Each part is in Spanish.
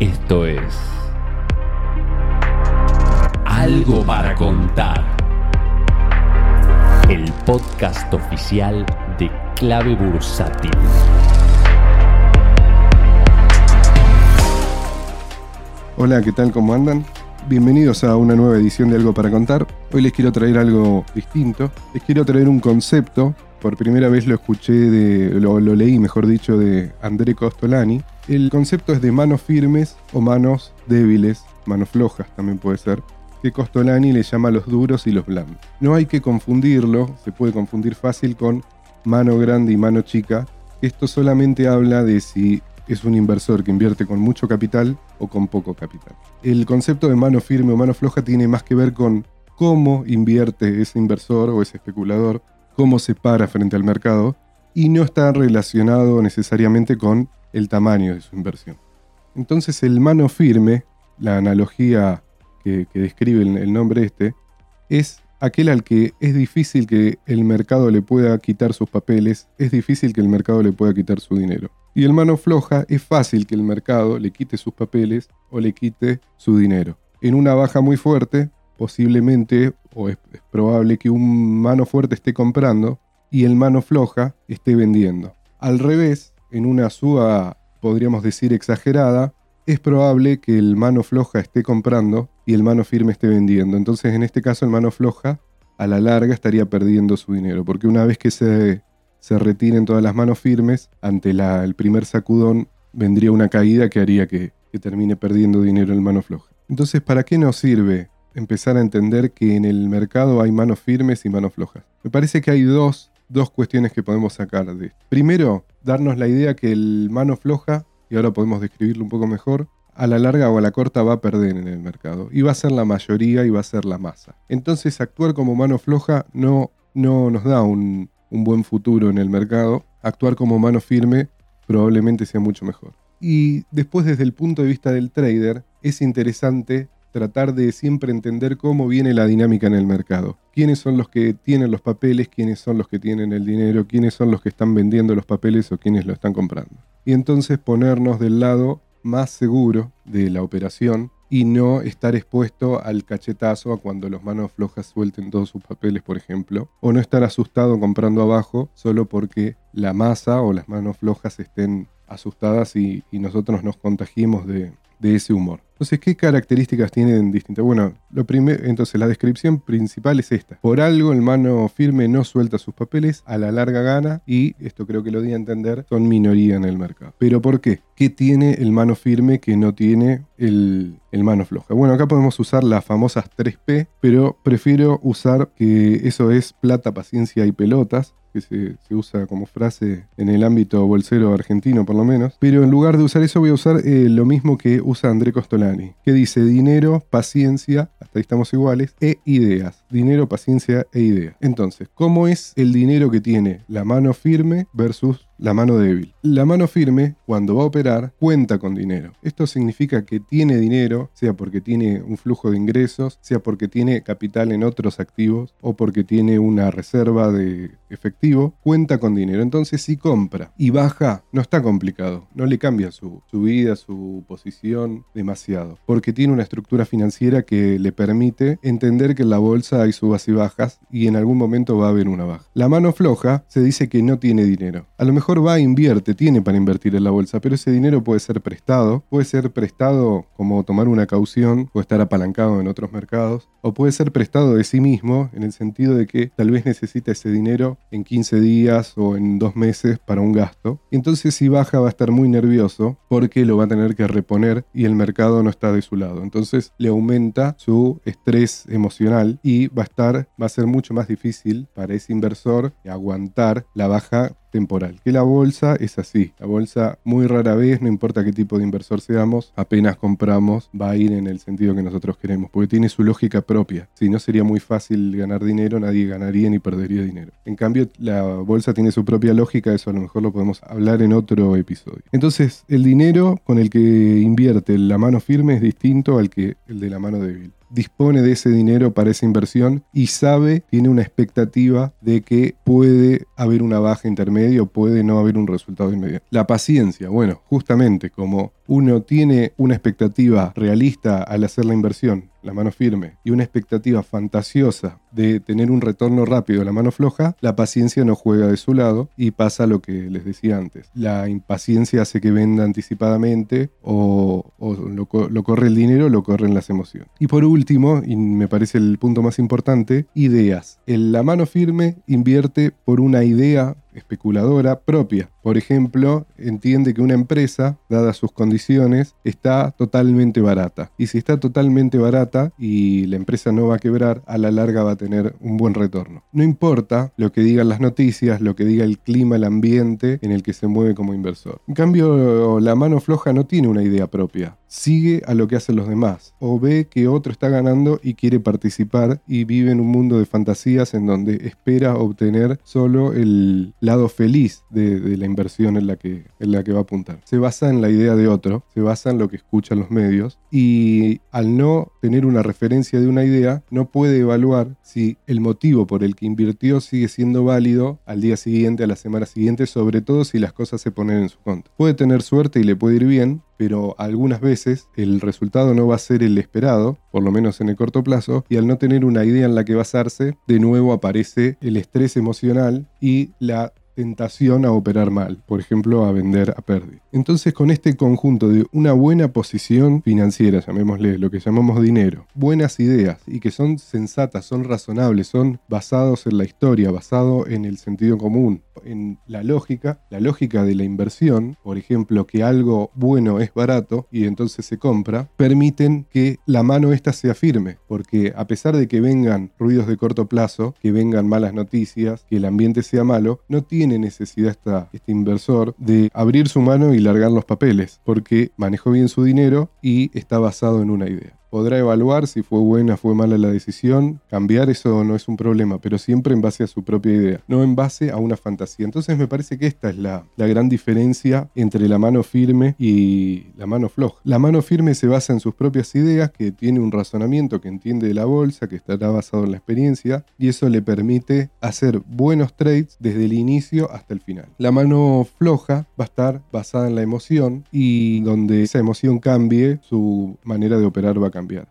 Esto es Algo para contar. El podcast oficial de Clave Bursátil. Hola, ¿qué tal? ¿Cómo andan? Bienvenidos a una nueva edición de Algo para Contar. Hoy les quiero traer algo distinto. Les quiero traer un concepto. Por primera vez lo escuché de. lo, lo leí, mejor dicho, de André Costolani. El concepto es de manos firmes o manos débiles, manos flojas también puede ser, que Costolani le llama los duros y los blandos. No hay que confundirlo, se puede confundir fácil con mano grande y mano chica. Esto solamente habla de si es un inversor que invierte con mucho capital o con poco capital. El concepto de mano firme o mano floja tiene más que ver con cómo invierte ese inversor o ese especulador, cómo se para frente al mercado y no está relacionado necesariamente con el tamaño de su inversión. Entonces el mano firme, la analogía que, describe el, el nombre este, es aquel al que es difícil que el mercado le pueda quitar sus papeles, es difícil que el mercado le pueda quitar su dinero. Y el mano floja es fácil que el mercado le quite sus papeles o le quite su dinero. En una baja muy fuerte, posiblemente o es, probable que un mano fuerte esté comprando y el mano floja esté vendiendo. Al revés, en una suba, podríamos decir exagerada, es probable que el mano floja esté comprando y el mano firme esté vendiendo. Entonces, en este caso, el mano floja a la larga estaría perdiendo su dinero, porque una vez que se, se retiren todas las manos firmes, ante el primer sacudón vendría una caída que haría que, que termine perdiendo dinero el mano floja. Entonces, ¿para qué nos sirve empezar a entender que en el mercado hay manos firmes y manos flojas? Me parece que hay dos, dos cuestiones que podemos sacar de esto. Primero, darnos la idea que el mano floja, y ahora podemos describirlo un poco mejor, a la larga o a la corta va a perder en el mercado. Y va a ser la mayoría y va a ser la masa. Entonces actuar como mano floja no, no nos da un, un buen futuro en el mercado. Actuar como mano firme probablemente sea mucho mejor. Y después desde el punto de vista del trader es interesante tratar de siempre entender cómo viene la dinámica en el mercado. Quiénes son los que tienen los papeles, quiénes son los que tienen el dinero, quiénes son los que están vendiendo los papeles o quiénes lo están comprando. Y entonces ponernos del lado más seguro de la operación y no estar expuesto al cachetazo a cuando los manos flojas suelten todos sus papeles, por ejemplo, o no estar asustado comprando abajo solo porque la masa o las manos flojas estén asustadas y, y nosotros nos contagiemos de, de ese humor. Entonces, ¿qué características tienen distintas? Bueno, lo primero, entonces la descripción principal es esta. Por algo el mano firme no suelta sus papeles, a la larga gana y, esto creo que lo di a entender, son minoría en el mercado. ¿Pero por qué? ¿Qué tiene el mano firme que no tiene el, el mano floja? Bueno, acá podemos usar las famosas 3P, pero prefiero usar que eso es plata, paciencia y pelotas, se, usa como frase en el ámbito bolsero argentino por lo menos. Pero en lugar de usar eso voy a usar eh, lo mismo que usa André Costolani, que dice dinero, paciencia, hasta ahí estamos iguales, e ideas. Dinero, paciencia e ideas. Entonces, ¿cómo es el dinero que tiene la mano firme versus la mano débil. La mano firme, cuando va a operar, cuenta con dinero. Esto significa que tiene dinero, sea porque tiene un flujo de ingresos, sea porque tiene capital en otros activos o porque tiene una reserva de efectivo, cuenta con dinero. Entonces, si compra y baja, no está complicado. No le cambia su, su vida, su posición demasiado. Porque tiene una estructura financiera que le permite entender que en la bolsa hay subas y bajas y en algún momento va a haber una baja. La mano floja se dice que no tiene dinero. A lo mejor va, invierte, tiene para invertir en la bolsa, pero ese dinero puede ser prestado, puede ser prestado como tomar una caución o estar apalancado en otros mercados, o puede ser prestado de sí mismo en el sentido de que tal vez necesita ese dinero en 15 días o en dos meses para un gasto. Entonces si baja va a estar muy nervioso porque lo va a tener que reponer y el mercado no está de su lado. Entonces le aumenta su estrés emocional y va a estar, va a ser mucho más difícil para ese inversor aguantar la baja temporal. Que la bolsa es así. La bolsa muy rara vez, no importa qué tipo de inversor seamos, apenas compramos, va a ir en el sentido que nosotros queremos, porque tiene su lógica propia. Si no sería muy fácil ganar dinero, nadie ganaría ni perdería dinero. En cambio, la bolsa tiene su propia lógica, eso a lo mejor lo podemos hablar en otro episodio. Entonces, el dinero con el que invierte la mano firme es distinto al que el de la mano débil dispone de ese dinero para esa inversión y sabe, tiene una expectativa de que puede haber una baja intermedia o puede no haber un resultado inmediato. La paciencia, bueno, justamente como uno tiene una expectativa realista al hacer la inversión, la mano firme, y una expectativa fantasiosa de tener un retorno rápido, la mano floja, la paciencia no juega de su lado y pasa lo que les decía antes. La impaciencia hace que venda anticipadamente o, lo, corre el dinero, lo corren las emociones. Y por último, y me parece el punto más importante, ideas. El, la mano firme invierte por una idea especuladora propia. Por ejemplo, entiende que una empresa, dadas sus condiciones, está totalmente barata. Y si está totalmente barata y la empresa no va a quebrar, a la larga va a tener un buen retorno. No importa lo que digan las noticias, lo que diga el clima, el ambiente en el que se mueve como inversor. En cambio, la mano floja no tiene una idea propia. Sigue a lo que hacen los demás. O ve que otro está ganando y quiere participar y vive en un mundo de fantasías en donde espera obtener solo el lado feliz de, la inversión en la, que, en la que va a apuntar. Se basa en la idea de otro, se basa en lo que escuchan los medios y al no tener una referencia de una idea, no puede evaluar si el motivo por el que invirtió sigue siendo válido al día siguiente, a la semana siguiente, sobre todo si las cosas se ponen en su contra. Puede tener suerte y le puede ir bien, pero algunas veces el resultado no va a ser el esperado, por lo menos en el corto plazo, y al no tener una idea en la que basarse, de nuevo aparece el estrés emocional y la tentación a operar mal, por ejemplo, a vender a pérdida. Entonces, con este conjunto de una buena posición financiera, llamémosle lo que llamamos dinero, buenas ideas y que son sensatas, son razonables, son basados en la historia, basado en el sentido común, en la lógica, la lógica de la inversión, por ejemplo, que algo bueno es barato y entonces se compra, permiten que la mano esta sea firme, porque a pesar de que vengan ruidos de corto plazo, que vengan malas noticias, que el ambiente sea malo, no tiene necesidad este inversor de abrir su mano y largar los papeles, porque manejó bien su dinero y está basado en una idea podrá evaluar si fue buena, fue mala la decisión, cambiar eso no es un problema, pero siempre en base a su propia idea, no en base a una fantasía. Entonces me parece que esta es la, la gran diferencia entre la mano firme y la mano floja. La mano firme se basa en sus propias ideas, que tiene un razonamiento que entiende de la bolsa, que estará basado en la experiencia, y eso le permite hacer buenos trades desde el inicio hasta el final. La mano floja va a estar basada en la emoción y donde esa emoción cambie, su manera de operar va a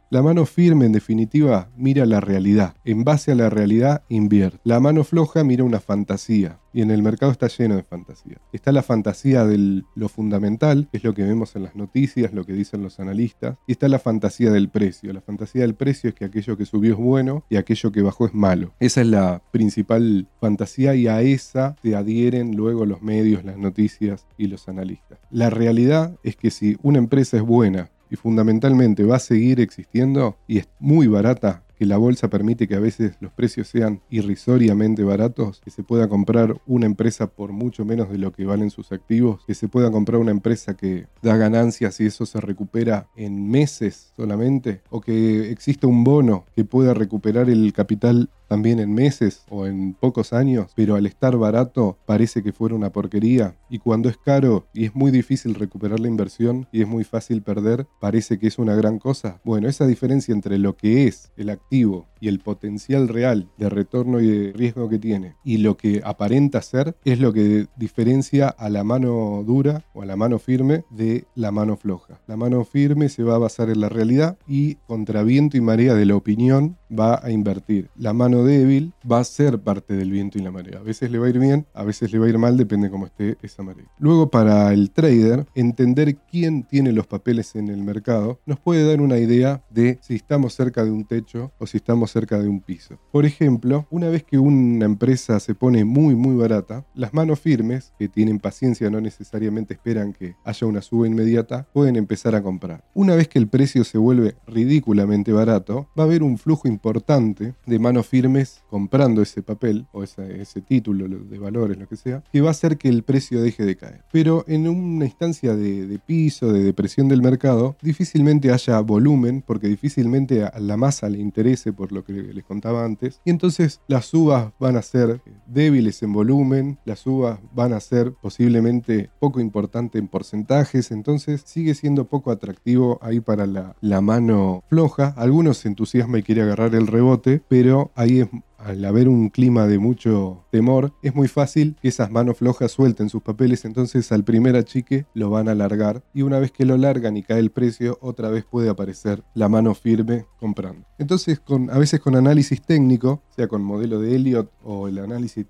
La mano firme, en definitiva, mira la realidad. En base a la realidad, invierte. La mano floja mira una fantasía. Y en el mercado está lleno de fantasía. Está la fantasía de lo fundamental, que es lo que vemos en las noticias, lo que dicen los analistas. Y está la fantasía del precio. La fantasía del precio es que aquello que subió es bueno y aquello que bajó es malo. Esa es la principal fantasía y a esa se adhieren luego los medios, las noticias y los analistas. La realidad es que si una empresa es buena y fundamentalmente va a seguir existiendo y es muy barata, que la bolsa permite que a veces los precios sean irrisoriamente baratos, que se pueda comprar una empresa por mucho menos de lo que valen sus activos, que se pueda comprar una empresa que da ganancias y eso se recupera en meses solamente, o que exista un bono que pueda recuperar el capital también en meses o en pocos años, pero al estar barato parece que fuera una porquería. Y cuando es caro y es muy difícil recuperar la inversión y es muy fácil perder, parece que es una gran cosa. Bueno, esa diferencia entre lo que es el activo y el potencial real de retorno y de riesgo que tiene y lo que aparenta ser es lo que diferencia a la mano dura o a la mano firme de la mano floja. La mano firme se va a basar en la realidad y contra viento y marea de la opinión va a invertir. La mano débil va a ser parte del viento y la marea. A veces le va a ir bien, a veces le va a ir mal, depende cómo esté esa marea. Luego para el trader, entender quién tiene los papeles en el mercado nos puede dar una idea de si estamos cerca de un techo o si estamos cerca de un piso. Por ejemplo, una vez que una empresa se pone muy muy barata, las manos firmes, que tienen paciencia, no necesariamente esperan que haya una suba inmediata, pueden empezar a comprar. Una vez que el precio se vuelve ridículamente barato, va a haber un flujo importante de manos firmes comprando ese papel o ese, título de valores, lo que sea, que va a hacer que el precio deje de caer. Pero en una instancia de, de piso, de depresión del mercado, difícilmente haya volumen, porque difícilmente a la masa le por lo que les contaba antes. Y entonces las subas van a ser débiles en volumen, las subas van a ser posiblemente poco importante en porcentajes, entonces sigue siendo poco atractivo ahí para la, la mano floja. Algunos se entusiasma y quiere agarrar el rebote, pero ahí es al haber un clima de mucho temor, es muy fácil que esas manos flojas suelten sus papeles, entonces al primer achique lo van a largar y una vez que lo largan y cae el precio, otra vez puede aparecer la mano firme comprando. Entonces, con, a veces con análisis técnico, sea con modelo de Elliot o el análisis,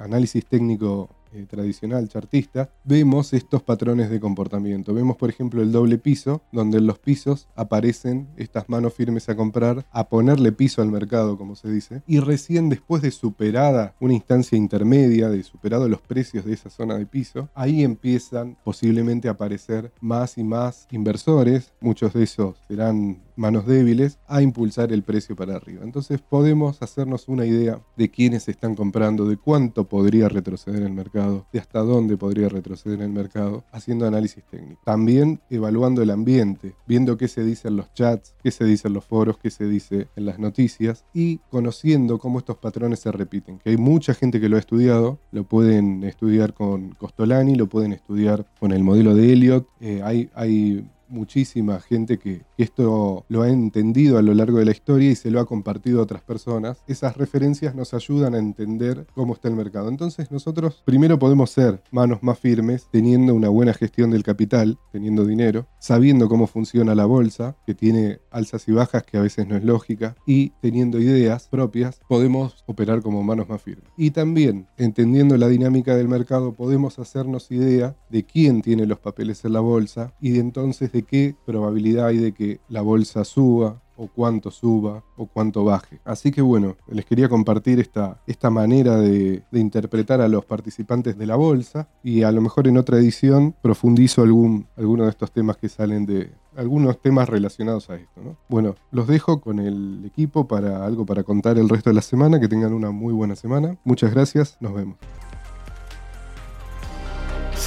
análisis técnico eh, tradicional chartista, vemos estos patrones de comportamiento. Vemos, por ejemplo, el doble piso, donde en los pisos aparecen estas manos firmes a comprar, a ponerle piso al mercado, como se dice, y recién después de superada una instancia intermedia, de superado los precios de esa zona de piso, ahí empiezan posiblemente a aparecer más y más inversores, muchos de esos serán manos débiles, a impulsar el precio para arriba. Entonces podemos hacernos una idea de quiénes están comprando, de cuánto podría retroceder el mercado de hasta dónde podría retroceder el mercado, haciendo análisis técnico. También evaluando el ambiente, viendo qué se dice en los chats, qué se dice en los foros, qué se dice en las noticias y conociendo cómo estos patrones se repiten. Que hay mucha gente que lo ha estudiado, lo pueden estudiar con Costolani, lo pueden estudiar con el modelo de Elliot, eh, hay muchísima gente que, esto lo ha entendido a lo largo de la historia y se lo ha compartido a otras personas. Esas referencias nos ayudan a entender cómo está el mercado. Entonces nosotros primero podemos ser manos más firmes teniendo una buena gestión del capital, teniendo dinero, sabiendo cómo funciona la bolsa, que tiene alzas y bajas que a veces no es lógica, y teniendo ideas propias, podemos operar como manos más firmes. Y también, entendiendo la dinámica del mercado, podemos hacernos idea de quién tiene los papeles en la bolsa y de entonces de qué probabilidad hay de que la bolsa suba o cuánto suba o cuánto baje. Así que bueno, les quería compartir esta, esta manera de, interpretar a los participantes de la bolsa y a lo mejor en otra edición profundizo algún, alguno de estos temas que salen de algunos temas relacionados a esto. Bueno, los dejo con el equipo para algo para contar el resto de la semana, que tengan una muy buena semana. Muchas gracias, nos vemos.